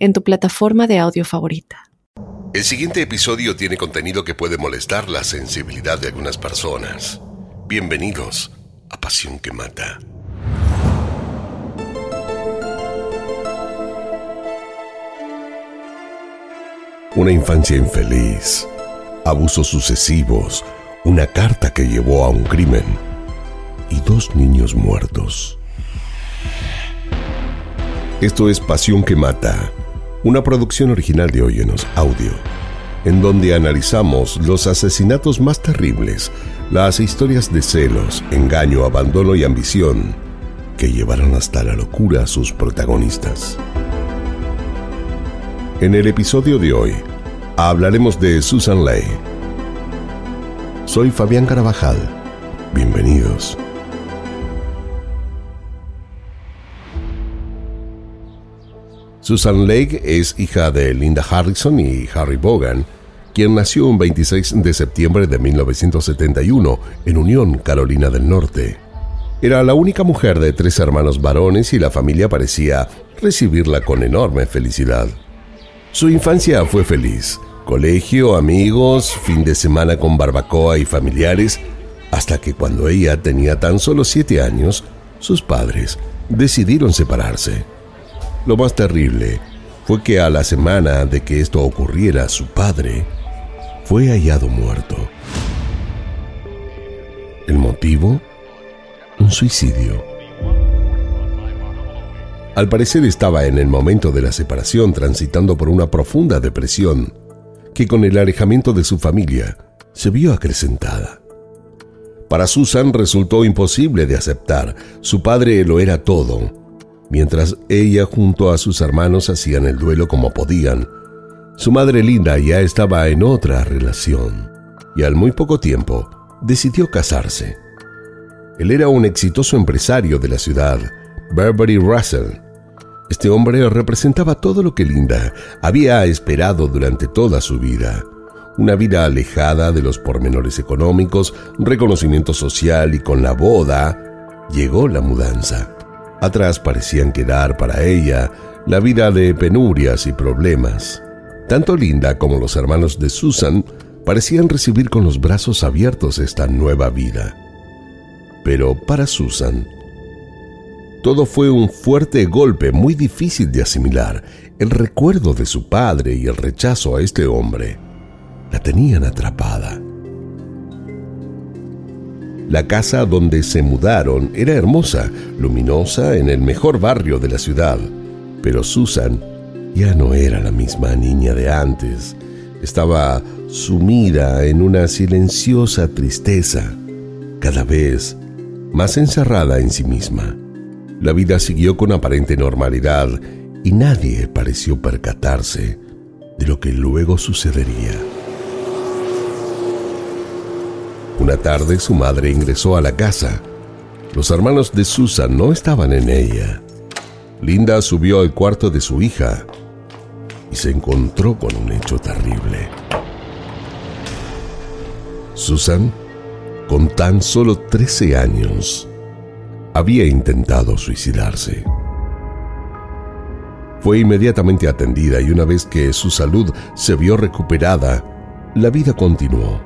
en tu plataforma de audio favorita. El siguiente episodio tiene contenido que puede molestar la sensibilidad de algunas personas. Bienvenidos a Pasión que Mata. Una infancia infeliz, abusos sucesivos, una carta que llevó a un crimen y dos niños muertos. Esto es Pasión que Mata una producción original de Óyenos Audio, en donde analizamos los asesinatos más terribles, las historias de celos, engaño, abandono y ambición que llevaron hasta la locura a sus protagonistas. En el episodio de hoy hablaremos de Susan Lay. Soy Fabián Carabajal. Bienvenidos. Susan Lake es hija de Linda Harrison y Harry Bogan, quien nació un 26 de septiembre de 1971 en Unión, Carolina del Norte. Era la única mujer de tres hermanos varones y la familia parecía recibirla con enorme felicidad. Su infancia fue feliz. Colegio, amigos, fin de semana con barbacoa y familiares, hasta que cuando ella tenía tan solo siete años, sus padres decidieron separarse. Lo más terrible fue que a la semana de que esto ocurriera, su padre fue hallado muerto. ¿El motivo? Un suicidio. Al parecer estaba en el momento de la separación transitando por una profunda depresión que con el alejamiento de su familia se vio acrecentada. Para Susan resultó imposible de aceptar. Su padre lo era todo mientras ella junto a sus hermanos hacían el duelo como podían. Su madre Linda ya estaba en otra relación y al muy poco tiempo decidió casarse. Él era un exitoso empresario de la ciudad, Beverly Russell. Este hombre representaba todo lo que Linda había esperado durante toda su vida. Una vida alejada de los pormenores económicos, reconocimiento social y con la boda llegó la mudanza. Atrás parecían quedar para ella la vida de penurias y problemas. Tanto Linda como los hermanos de Susan parecían recibir con los brazos abiertos esta nueva vida. Pero para Susan, todo fue un fuerte golpe muy difícil de asimilar. El recuerdo de su padre y el rechazo a este hombre la tenían atrapada. La casa donde se mudaron era hermosa, luminosa, en el mejor barrio de la ciudad. Pero Susan ya no era la misma niña de antes. Estaba sumida en una silenciosa tristeza, cada vez más encerrada en sí misma. La vida siguió con aparente normalidad y nadie pareció percatarse de lo que luego sucedería. Una tarde su madre ingresó a la casa. Los hermanos de Susan no estaban en ella. Linda subió al cuarto de su hija y se encontró con un hecho terrible. Susan, con tan solo 13 años, había intentado suicidarse. Fue inmediatamente atendida y una vez que su salud se vio recuperada, la vida continuó.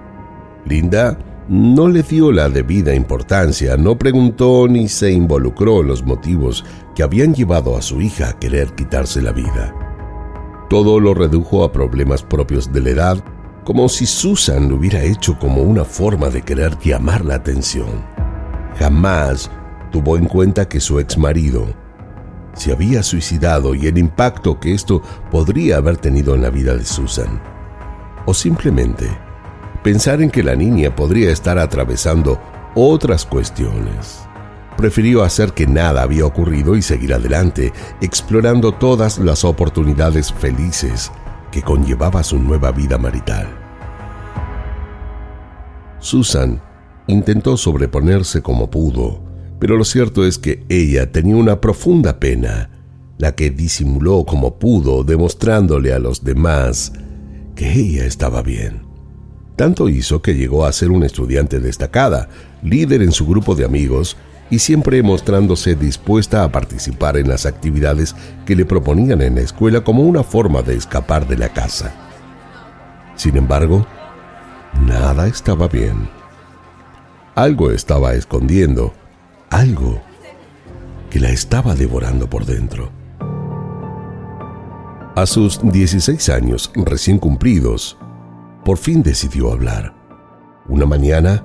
Linda no le dio la debida importancia, no preguntó ni se involucró en los motivos que habían llevado a su hija a querer quitarse la vida. Todo lo redujo a problemas propios de la edad, como si Susan lo hubiera hecho como una forma de querer llamar la atención. Jamás tuvo en cuenta que su ex marido se había suicidado y el impacto que esto podría haber tenido en la vida de Susan. O simplemente pensar en que la niña podría estar atravesando otras cuestiones. Prefirió hacer que nada había ocurrido y seguir adelante, explorando todas las oportunidades felices que conllevaba su nueva vida marital. Susan intentó sobreponerse como pudo, pero lo cierto es que ella tenía una profunda pena, la que disimuló como pudo, demostrándole a los demás que ella estaba bien. Tanto hizo que llegó a ser una estudiante destacada, líder en su grupo de amigos y siempre mostrándose dispuesta a participar en las actividades que le proponían en la escuela como una forma de escapar de la casa. Sin embargo, nada estaba bien. Algo estaba escondiendo, algo que la estaba devorando por dentro. A sus 16 años recién cumplidos, por fin decidió hablar. Una mañana,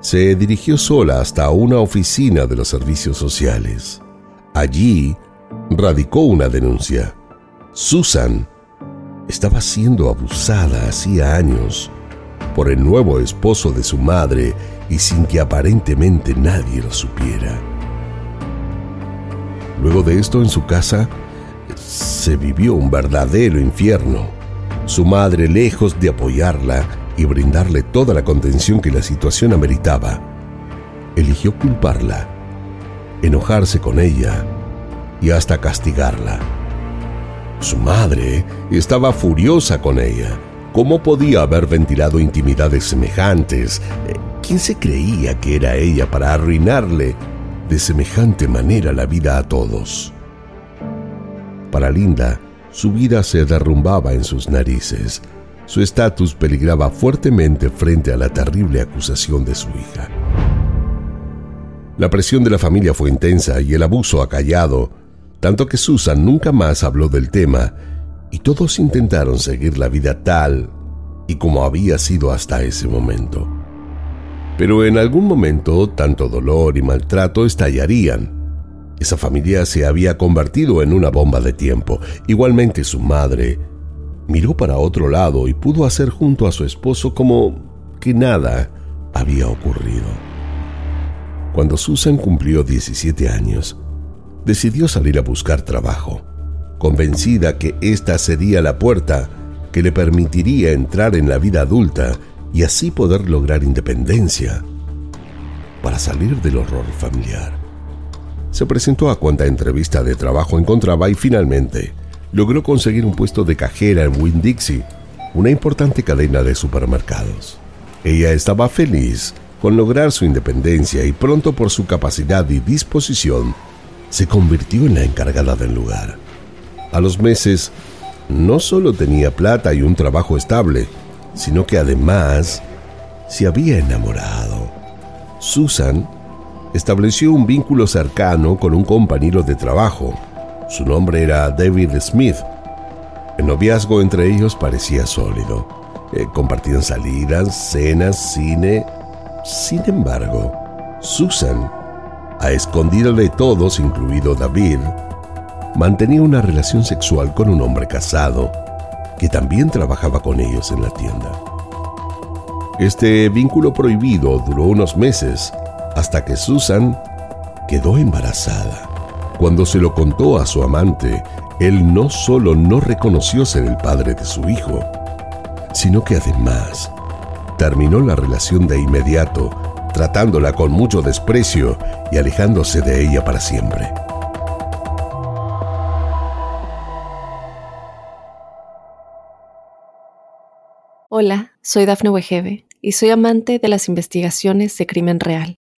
se dirigió sola hasta una oficina de los servicios sociales. Allí radicó una denuncia. Susan estaba siendo abusada hacía años por el nuevo esposo de su madre y sin que aparentemente nadie lo supiera. Luego de esto en su casa se vivió un verdadero infierno. Su madre, lejos de apoyarla y brindarle toda la contención que la situación ameritaba, eligió culparla, enojarse con ella y hasta castigarla. Su madre estaba furiosa con ella. ¿Cómo podía haber ventilado intimidades semejantes? ¿Quién se creía que era ella para arruinarle de semejante manera la vida a todos? Para Linda, su vida se derrumbaba en sus narices. Su estatus peligraba fuertemente frente a la terrible acusación de su hija. La presión de la familia fue intensa y el abuso acallado, tanto que Susan nunca más habló del tema y todos intentaron seguir la vida tal y como había sido hasta ese momento. Pero en algún momento tanto dolor y maltrato estallarían esa familia se había convertido en una bomba de tiempo. Igualmente su madre miró para otro lado y pudo hacer junto a su esposo como que nada había ocurrido. Cuando Susan cumplió 17 años, decidió salir a buscar trabajo, convencida que esta sería la puerta que le permitiría entrar en la vida adulta y así poder lograr independencia para salir del horror familiar se presentó a cuanta entrevista de trabajo encontraba y finalmente logró conseguir un puesto de cajera en Winn-Dixie, una importante cadena de supermercados. Ella estaba feliz con lograr su independencia y pronto por su capacidad y disposición se convirtió en la encargada del lugar. A los meses, no solo tenía plata y un trabajo estable, sino que además se había enamorado. Susan estableció un vínculo cercano con un compañero de trabajo. Su nombre era David Smith. El noviazgo entre ellos parecía sólido. Eh, compartían salidas, cenas, cine. Sin embargo, Susan, a escondida de todos, incluido David, mantenía una relación sexual con un hombre casado que también trabajaba con ellos en la tienda. Este vínculo prohibido duró unos meses hasta que Susan quedó embarazada. Cuando se lo contó a su amante, él no solo no reconoció ser el padre de su hijo, sino que además terminó la relación de inmediato, tratándola con mucho desprecio y alejándose de ella para siempre. Hola, soy Dafne Wegebe y soy amante de las investigaciones de crimen real.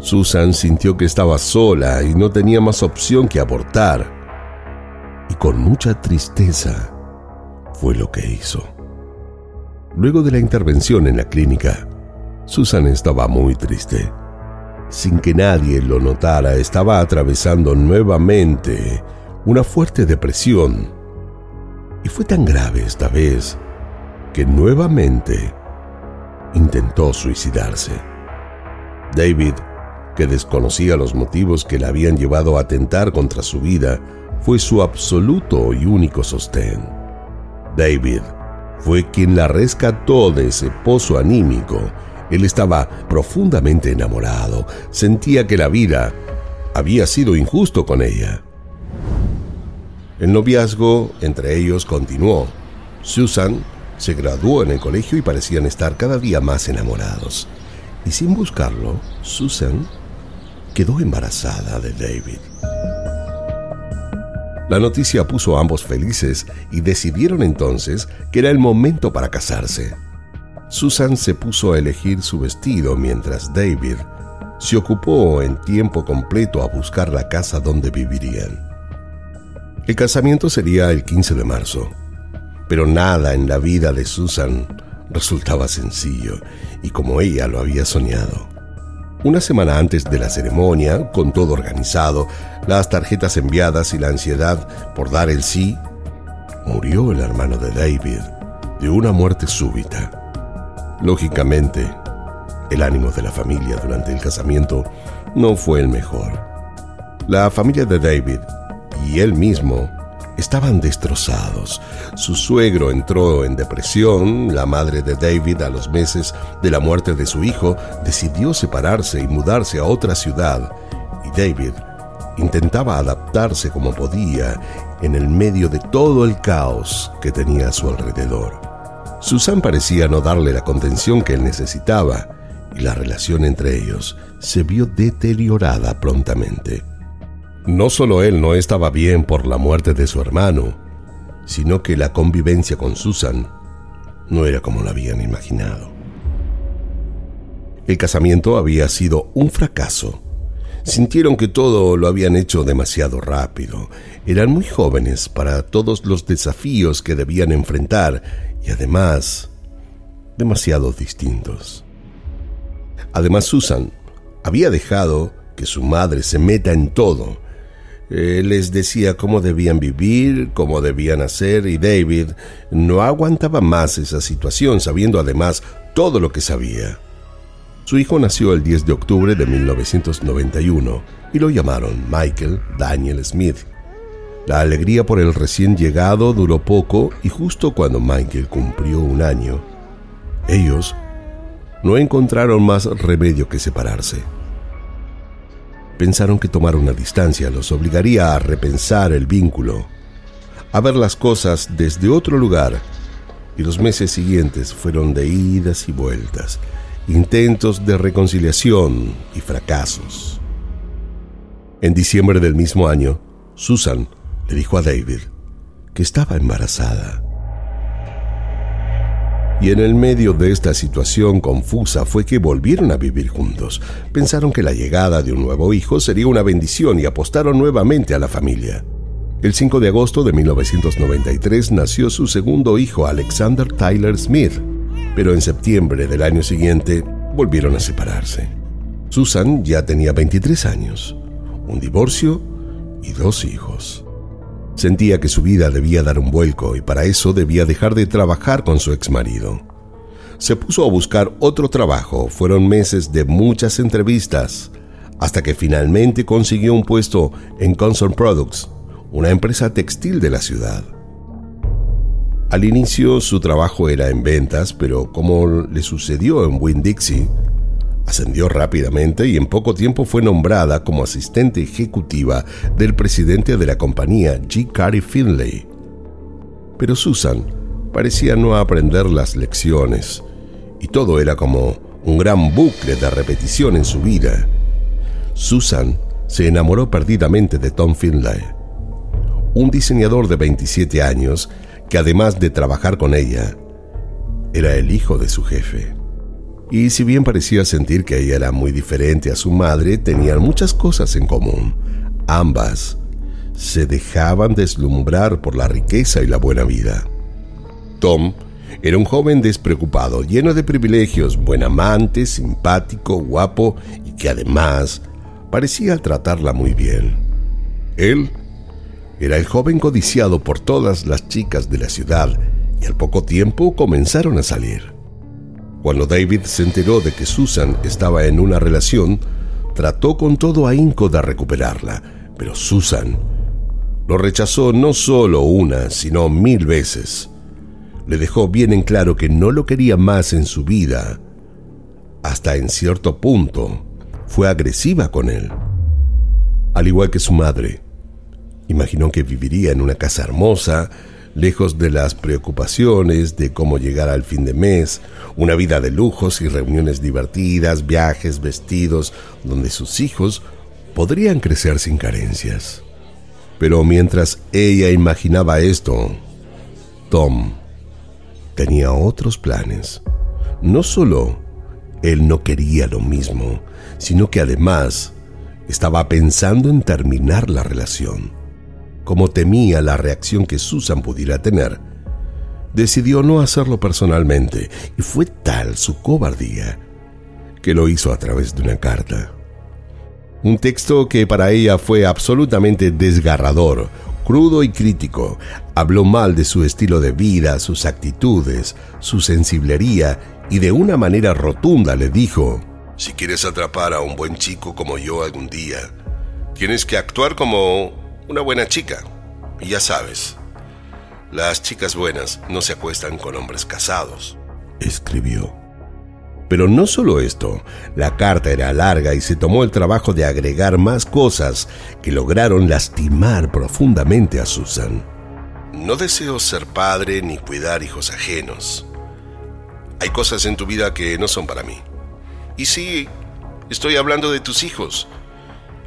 Susan sintió que estaba sola y no tenía más opción que abortar. Y con mucha tristeza fue lo que hizo. Luego de la intervención en la clínica, Susan estaba muy triste. Sin que nadie lo notara, estaba atravesando nuevamente una fuerte depresión. Y fue tan grave esta vez que nuevamente intentó suicidarse. David, que desconocía los motivos que le habían llevado a atentar contra su vida, fue su absoluto y único sostén. David fue quien la rescató de ese pozo anímico. Él estaba profundamente enamorado, sentía que la vida había sido injusto con ella. El noviazgo entre ellos continuó. Susan se graduó en el colegio y parecían estar cada día más enamorados. Y sin buscarlo, Susan quedó embarazada de David. La noticia puso a ambos felices y decidieron entonces que era el momento para casarse. Susan se puso a elegir su vestido mientras David se ocupó en tiempo completo a buscar la casa donde vivirían. El casamiento sería el 15 de marzo, pero nada en la vida de Susan resultaba sencillo y como ella lo había soñado. Una semana antes de la ceremonia, con todo organizado, las tarjetas enviadas y la ansiedad por dar el sí, murió el hermano de David de una muerte súbita. Lógicamente, el ánimo de la familia durante el casamiento no fue el mejor. La familia de David y él mismo estaban destrozados. Su suegro entró en depresión, la madre de David a los meses de la muerte de su hijo decidió separarse y mudarse a otra ciudad, y David intentaba adaptarse como podía en el medio de todo el caos que tenía a su alrededor. Susan parecía no darle la contención que él necesitaba, y la relación entre ellos se vio deteriorada prontamente. No solo él no estaba bien por la muerte de su hermano, sino que la convivencia con Susan no era como lo habían imaginado. El casamiento había sido un fracaso. Sintieron que todo lo habían hecho demasiado rápido. Eran muy jóvenes para todos los desafíos que debían enfrentar y además demasiado distintos. Además Susan había dejado que su madre se meta en todo eh, les decía cómo debían vivir, cómo debían hacer, y David no aguantaba más esa situación, sabiendo además todo lo que sabía. Su hijo nació el 10 de octubre de 1991 y lo llamaron Michael Daniel Smith. La alegría por el recién llegado duró poco y justo cuando Michael cumplió un año, ellos no encontraron más remedio que separarse pensaron que tomar una distancia los obligaría a repensar el vínculo, a ver las cosas desde otro lugar, y los meses siguientes fueron de idas y vueltas, intentos de reconciliación y fracasos. En diciembre del mismo año, Susan le dijo a David que estaba embarazada. Y en el medio de esta situación confusa fue que volvieron a vivir juntos. Pensaron que la llegada de un nuevo hijo sería una bendición y apostaron nuevamente a la familia. El 5 de agosto de 1993 nació su segundo hijo, Alexander Tyler Smith, pero en septiembre del año siguiente volvieron a separarse. Susan ya tenía 23 años, un divorcio y dos hijos. Sentía que su vida debía dar un vuelco y para eso debía dejar de trabajar con su exmarido. Se puso a buscar otro trabajo, fueron meses de muchas entrevistas, hasta que finalmente consiguió un puesto en Concern Products, una empresa textil de la ciudad. Al inicio su trabajo era en ventas, pero como le sucedió en Winn-Dixie, Ascendió rápidamente y en poco tiempo fue nombrada como asistente ejecutiva del presidente de la compañía, G. Carey Finlay. Pero Susan parecía no aprender las lecciones y todo era como un gran bucle de repetición en su vida. Susan se enamoró perdidamente de Tom Finlay, un diseñador de 27 años que además de trabajar con ella, era el hijo de su jefe. Y si bien parecía sentir que ella era muy diferente a su madre, tenían muchas cosas en común. Ambas se dejaban deslumbrar por la riqueza y la buena vida. Tom era un joven despreocupado, lleno de privilegios, buen amante, simpático, guapo y que además parecía tratarla muy bien. Él era el joven codiciado por todas las chicas de la ciudad y al poco tiempo comenzaron a salir. Cuando David se enteró de que Susan estaba en una relación, trató con todo ahínco de recuperarla, pero Susan lo rechazó no solo una, sino mil veces. Le dejó bien en claro que no lo quería más en su vida. Hasta en cierto punto fue agresiva con él. Al igual que su madre, imaginó que viviría en una casa hermosa, lejos de las preocupaciones de cómo llegar al fin de mes, una vida de lujos y reuniones divertidas, viajes, vestidos, donde sus hijos podrían crecer sin carencias. Pero mientras ella imaginaba esto, Tom tenía otros planes. No solo él no quería lo mismo, sino que además estaba pensando en terminar la relación como temía la reacción que Susan pudiera tener, decidió no hacerlo personalmente y fue tal su cobardía que lo hizo a través de una carta. Un texto que para ella fue absolutamente desgarrador, crudo y crítico. Habló mal de su estilo de vida, sus actitudes, su sensiblería y de una manera rotunda le dijo, si quieres atrapar a un buen chico como yo algún día, tienes que actuar como una buena chica. Y ya sabes, las chicas buenas no se acuestan con hombres casados, escribió. Pero no solo esto, la carta era larga y se tomó el trabajo de agregar más cosas que lograron lastimar profundamente a Susan. No deseo ser padre ni cuidar hijos ajenos. Hay cosas en tu vida que no son para mí. Y sí, estoy hablando de tus hijos,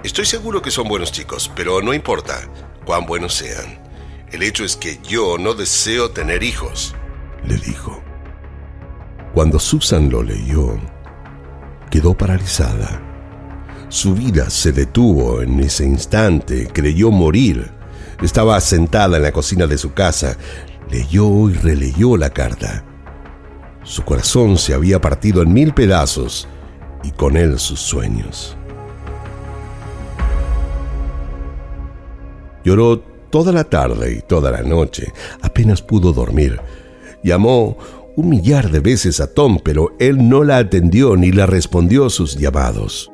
Estoy seguro que son buenos chicos, pero no importa cuán buenos sean. El hecho es que yo no deseo tener hijos, le dijo. Cuando Susan lo leyó, quedó paralizada. Su vida se detuvo en ese instante, creyó morir. Estaba sentada en la cocina de su casa, leyó y releyó la carta. Su corazón se había partido en mil pedazos y con él sus sueños. Lloró toda la tarde y toda la noche. Apenas pudo dormir. Llamó un millar de veces a Tom, pero él no la atendió ni le respondió sus llamados.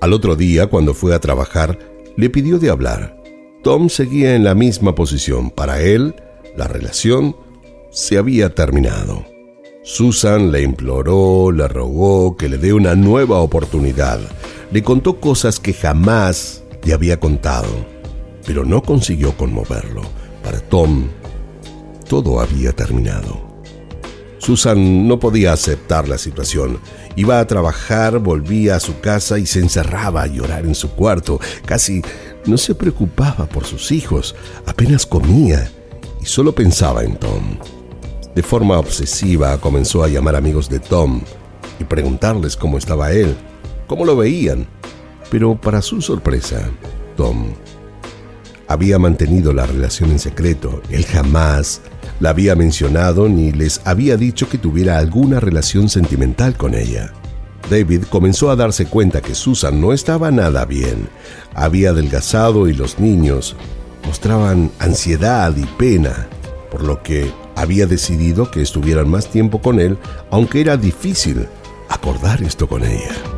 Al otro día, cuando fue a trabajar, le pidió de hablar. Tom seguía en la misma posición. Para él, la relación se había terminado. Susan le imploró, le rogó que le dé una nueva oportunidad. Le contó cosas que jamás le había contado pero no consiguió conmoverlo. Para Tom, todo había terminado. Susan no podía aceptar la situación. Iba a trabajar, volvía a su casa y se encerraba a llorar en su cuarto. Casi no se preocupaba por sus hijos, apenas comía y solo pensaba en Tom. De forma obsesiva comenzó a llamar amigos de Tom y preguntarles cómo estaba él, cómo lo veían. Pero para su sorpresa, Tom había mantenido la relación en secreto. Él jamás la había mencionado ni les había dicho que tuviera alguna relación sentimental con ella. David comenzó a darse cuenta que Susan no estaba nada bien. Había adelgazado y los niños mostraban ansiedad y pena, por lo que había decidido que estuvieran más tiempo con él, aunque era difícil acordar esto con ella.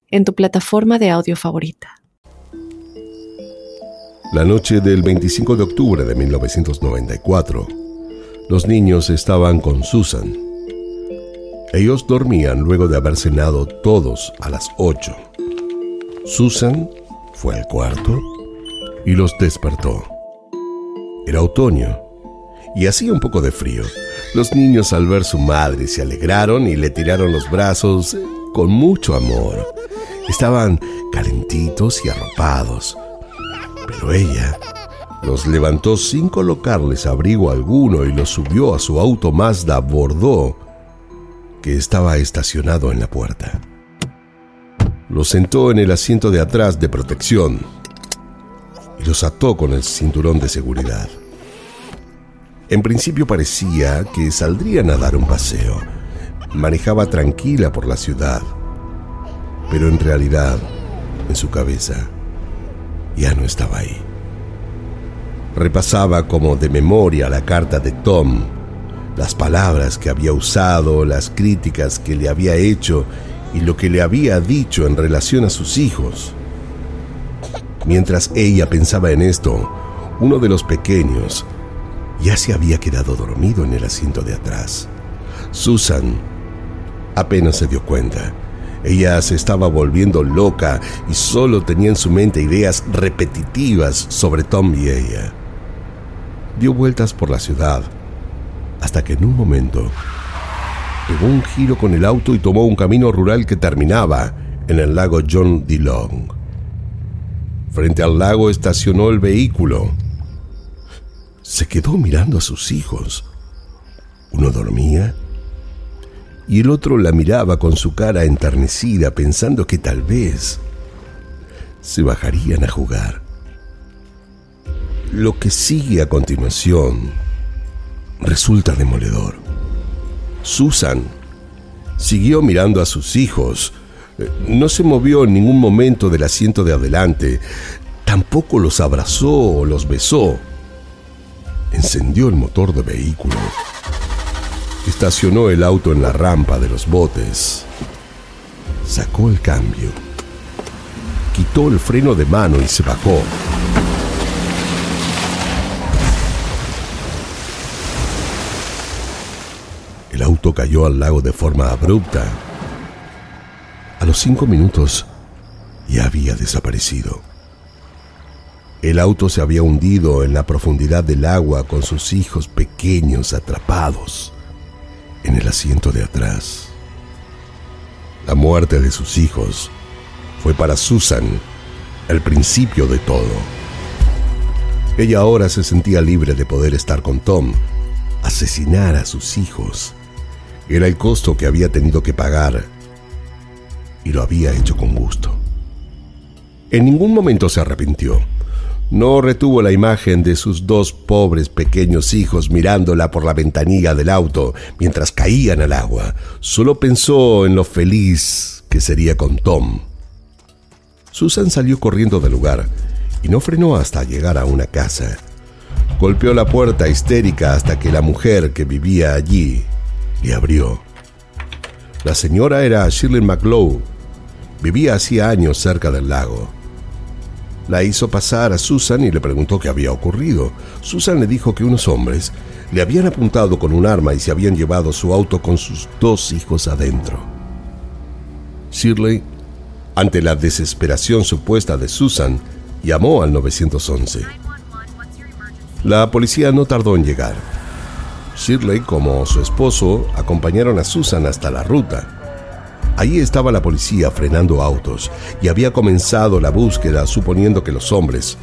en tu plataforma de audio favorita. La noche del 25 de octubre de 1994, los niños estaban con Susan. Ellos dormían luego de haber cenado todos a las 8. Susan fue al cuarto y los despertó. Era otoño y hacía un poco de frío. Los niños al ver su madre se alegraron y le tiraron los brazos con mucho amor. Estaban calentitos y arropados. Pero ella los levantó sin colocarles abrigo alguno y los subió a su auto Mazda Bordeaux, que estaba estacionado en la puerta. Los sentó en el asiento de atrás de protección y los ató con el cinturón de seguridad. En principio parecía que saldrían a dar un paseo. Manejaba tranquila por la ciudad, pero en realidad, en su cabeza, ya no estaba ahí. Repasaba como de memoria la carta de Tom, las palabras que había usado, las críticas que le había hecho y lo que le había dicho en relación a sus hijos. Mientras ella pensaba en esto, uno de los pequeños ya se había quedado dormido en el asiento de atrás. Susan apenas se dio cuenta. Ella se estaba volviendo loca y solo tenía en su mente ideas repetitivas sobre Tom y ella. Dio vueltas por la ciudad hasta que en un momento pegó un giro con el auto y tomó un camino rural que terminaba en el lago John D. Long. Frente al lago estacionó el vehículo. Se quedó mirando a sus hijos. Uno dormía y el otro la miraba con su cara enternecida pensando que tal vez se bajarían a jugar. Lo que sigue a continuación resulta demoledor. Susan siguió mirando a sus hijos. No se movió en ningún momento del asiento de adelante. Tampoco los abrazó o los besó. Encendió el motor de vehículo. Estacionó el auto en la rampa de los botes. Sacó el cambio. Quitó el freno de mano y se bajó. El auto cayó al lago de forma abrupta. A los cinco minutos ya había desaparecido. El auto se había hundido en la profundidad del agua con sus hijos pequeños atrapados en el asiento de atrás. La muerte de sus hijos fue para Susan el principio de todo. Ella ahora se sentía libre de poder estar con Tom. Asesinar a sus hijos era el costo que había tenido que pagar y lo había hecho con gusto. En ningún momento se arrepintió. No retuvo la imagen de sus dos pobres pequeños hijos mirándola por la ventanilla del auto mientras caían al agua. Solo pensó en lo feliz que sería con Tom. Susan salió corriendo del lugar y no frenó hasta llegar a una casa. Golpeó la puerta histérica hasta que la mujer que vivía allí le abrió. La señora era Shirley McLow. Vivía hacía años cerca del lago. La hizo pasar a Susan y le preguntó qué había ocurrido. Susan le dijo que unos hombres le habían apuntado con un arma y se habían llevado su auto con sus dos hijos adentro. Shirley, ante la desesperación supuesta de Susan, llamó al 911. La policía no tardó en llegar. Shirley, como su esposo, acompañaron a Susan hasta la ruta. Allí estaba la policía frenando autos y había comenzado la búsqueda suponiendo que los hombres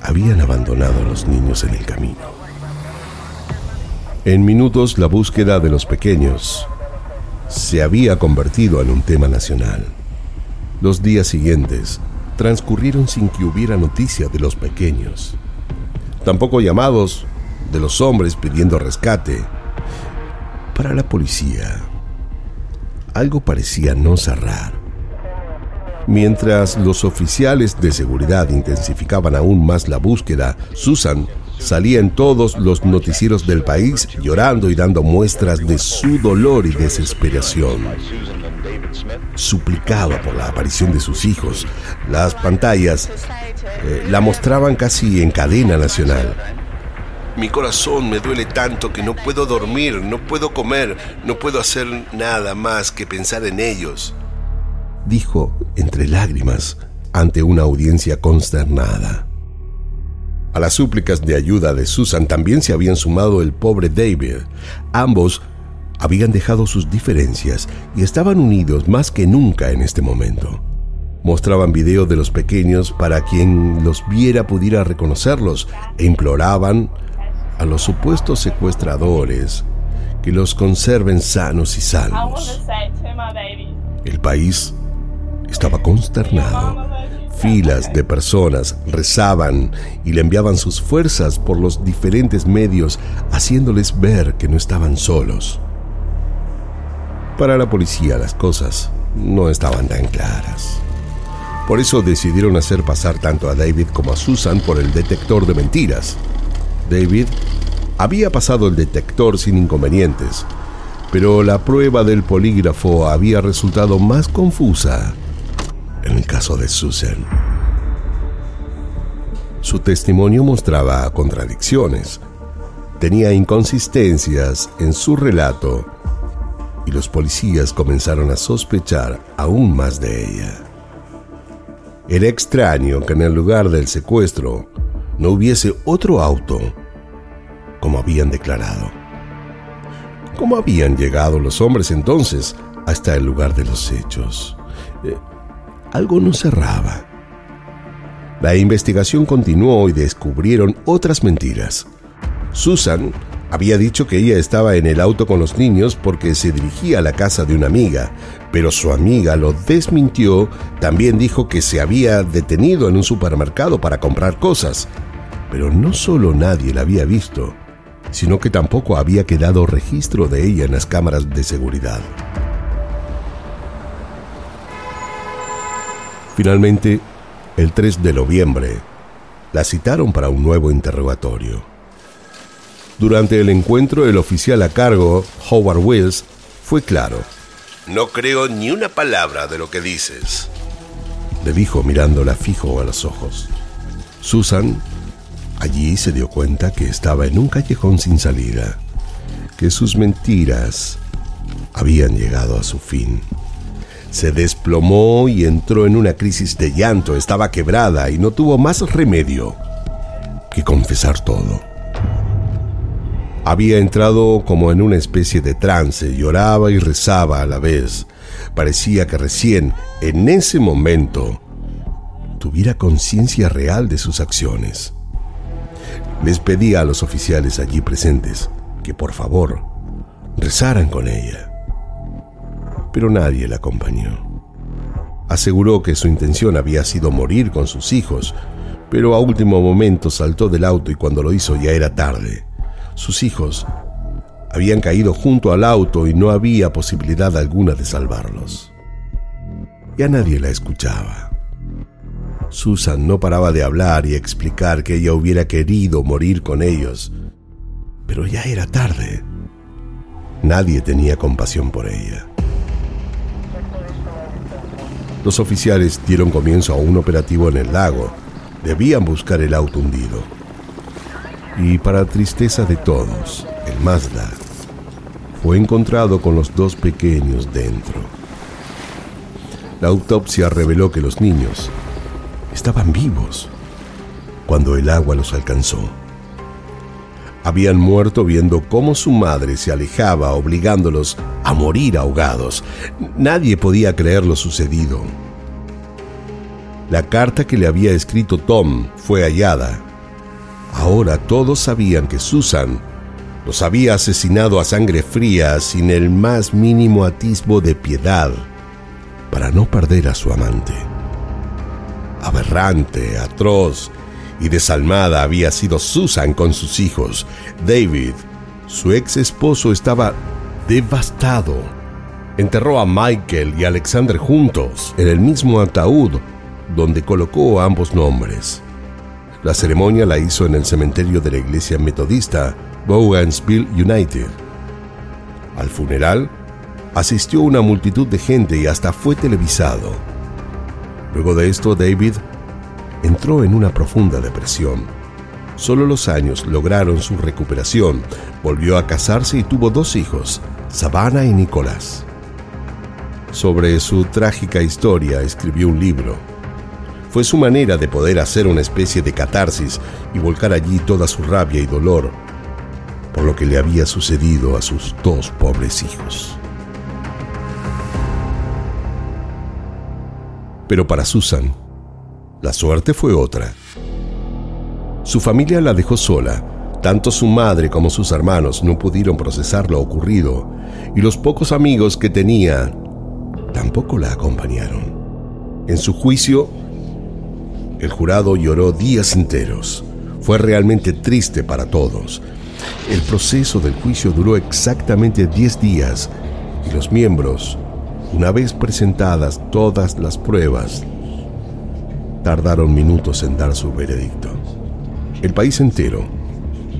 habían abandonado a los niños en el camino. En minutos la búsqueda de los pequeños se había convertido en un tema nacional. Los días siguientes transcurrieron sin que hubiera noticia de los pequeños. Tampoco llamados de los hombres pidiendo rescate. Para la policía, algo parecía no cerrar. Mientras los oficiales de seguridad intensificaban aún más la búsqueda, Susan salía en todos los noticieros del país llorando y dando muestras de su dolor y desesperación. Suplicaba por la aparición de sus hijos. Las pantallas eh, la mostraban casi en cadena nacional. Mi corazón me duele tanto que no puedo dormir, no puedo comer, no puedo hacer nada más que pensar en ellos, dijo entre lágrimas ante una audiencia consternada. A las súplicas de ayuda de Susan también se habían sumado el pobre David. Ambos habían dejado sus diferencias y estaban unidos más que nunca en este momento. Mostraban videos de los pequeños para quien los viera pudiera reconocerlos e imploraban a los supuestos secuestradores que los conserven sanos y salvos. El país estaba consternado. Filas de personas rezaban y le enviaban sus fuerzas por los diferentes medios, haciéndoles ver que no estaban solos. Para la policía las cosas no estaban tan claras. Por eso decidieron hacer pasar tanto a David como a Susan por el detector de mentiras. David había pasado el detector sin inconvenientes, pero la prueba del polígrafo había resultado más confusa en el caso de Susan. Su testimonio mostraba contradicciones, tenía inconsistencias en su relato y los policías comenzaron a sospechar aún más de ella. Era extraño que en el lugar del secuestro no hubiese otro auto como habían declarado. ¿Cómo habían llegado los hombres entonces hasta el lugar de los hechos? Eh, algo no cerraba. La investigación continuó y descubrieron otras mentiras. Susan había dicho que ella estaba en el auto con los niños porque se dirigía a la casa de una amiga, pero su amiga lo desmintió, también dijo que se había detenido en un supermercado para comprar cosas. Pero no solo nadie la había visto, sino que tampoco había quedado registro de ella en las cámaras de seguridad. Finalmente, el 3 de noviembre, la citaron para un nuevo interrogatorio. Durante el encuentro, el oficial a cargo, Howard Wills, fue claro. No creo ni una palabra de lo que dices, le dijo mirándola fijo a los ojos. Susan Allí se dio cuenta que estaba en un callejón sin salida, que sus mentiras habían llegado a su fin. Se desplomó y entró en una crisis de llanto, estaba quebrada y no tuvo más remedio que confesar todo. Había entrado como en una especie de trance, lloraba y rezaba a la vez. Parecía que recién, en ese momento, tuviera conciencia real de sus acciones les pedía a los oficiales allí presentes que por favor rezaran con ella. Pero nadie la acompañó. Aseguró que su intención había sido morir con sus hijos, pero a último momento saltó del auto y cuando lo hizo ya era tarde. Sus hijos habían caído junto al auto y no había posibilidad alguna de salvarlos. Ya nadie la escuchaba. Susan no paraba de hablar y explicar que ella hubiera querido morir con ellos, pero ya era tarde. Nadie tenía compasión por ella. Los oficiales dieron comienzo a un operativo en el lago. Debían buscar el auto hundido. Y para tristeza de todos, el Mazda fue encontrado con los dos pequeños dentro. La autopsia reveló que los niños estaban vivos cuando el agua los alcanzó. Habían muerto viendo cómo su madre se alejaba obligándolos a morir ahogados. Nadie podía creer lo sucedido. La carta que le había escrito Tom fue hallada. Ahora todos sabían que Susan los había asesinado a sangre fría sin el más mínimo atisbo de piedad para no perder a su amante aberrante, atroz y desalmada había sido Susan con sus hijos. David, su ex esposo, estaba devastado. Enterró a Michael y Alexander juntos en el mismo ataúd donde colocó ambos nombres. La ceremonia la hizo en el cementerio de la iglesia metodista Bowansville United. Al funeral asistió una multitud de gente y hasta fue televisado. Luego de esto, David entró en una profunda depresión. Solo los años lograron su recuperación. Volvió a casarse y tuvo dos hijos, Savannah y Nicolás. Sobre su trágica historia escribió un libro. Fue su manera de poder hacer una especie de catarsis y volcar allí toda su rabia y dolor. por lo que le había sucedido a sus dos pobres hijos. Pero para Susan, la suerte fue otra. Su familia la dejó sola. Tanto su madre como sus hermanos no pudieron procesar lo ocurrido y los pocos amigos que tenía tampoco la acompañaron. En su juicio, el jurado lloró días enteros. Fue realmente triste para todos. El proceso del juicio duró exactamente 10 días y los miembros, una vez presentadas todas las pruebas, tardaron minutos en dar su veredicto. El país entero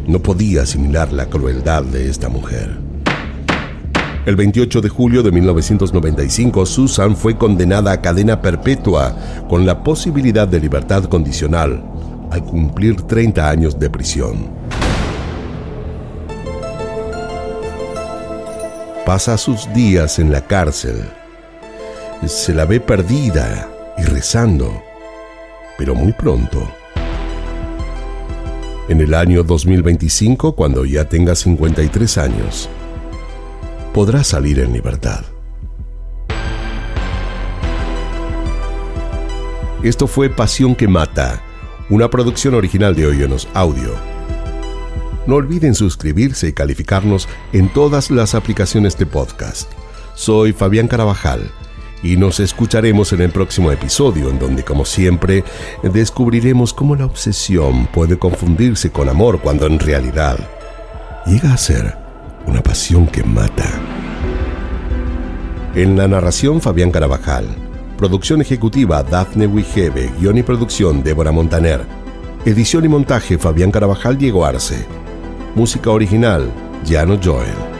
no podía asimilar la crueldad de esta mujer. El 28 de julio de 1995, Susan fue condenada a cadena perpetua con la posibilidad de libertad condicional al cumplir 30 años de prisión. Pasa sus días en la cárcel. Se la ve perdida y rezando, pero muy pronto en el año 2025, cuando ya tenga 53 años, podrá salir en libertad. Esto fue Pasión que Mata, una producción original de Oyonos Audio. No olviden suscribirse y calificarnos en todas las aplicaciones de podcast. Soy Fabián Carabajal y nos escucharemos en el próximo episodio en donde como siempre descubriremos cómo la obsesión puede confundirse con amor cuando en realidad llega a ser una pasión que mata. En la narración Fabián Carabajal, producción ejecutiva Dafne Wigebe, guion y producción Débora Montaner, edición y montaje Fabián Carabajal Diego Arce, música original Jano Joel.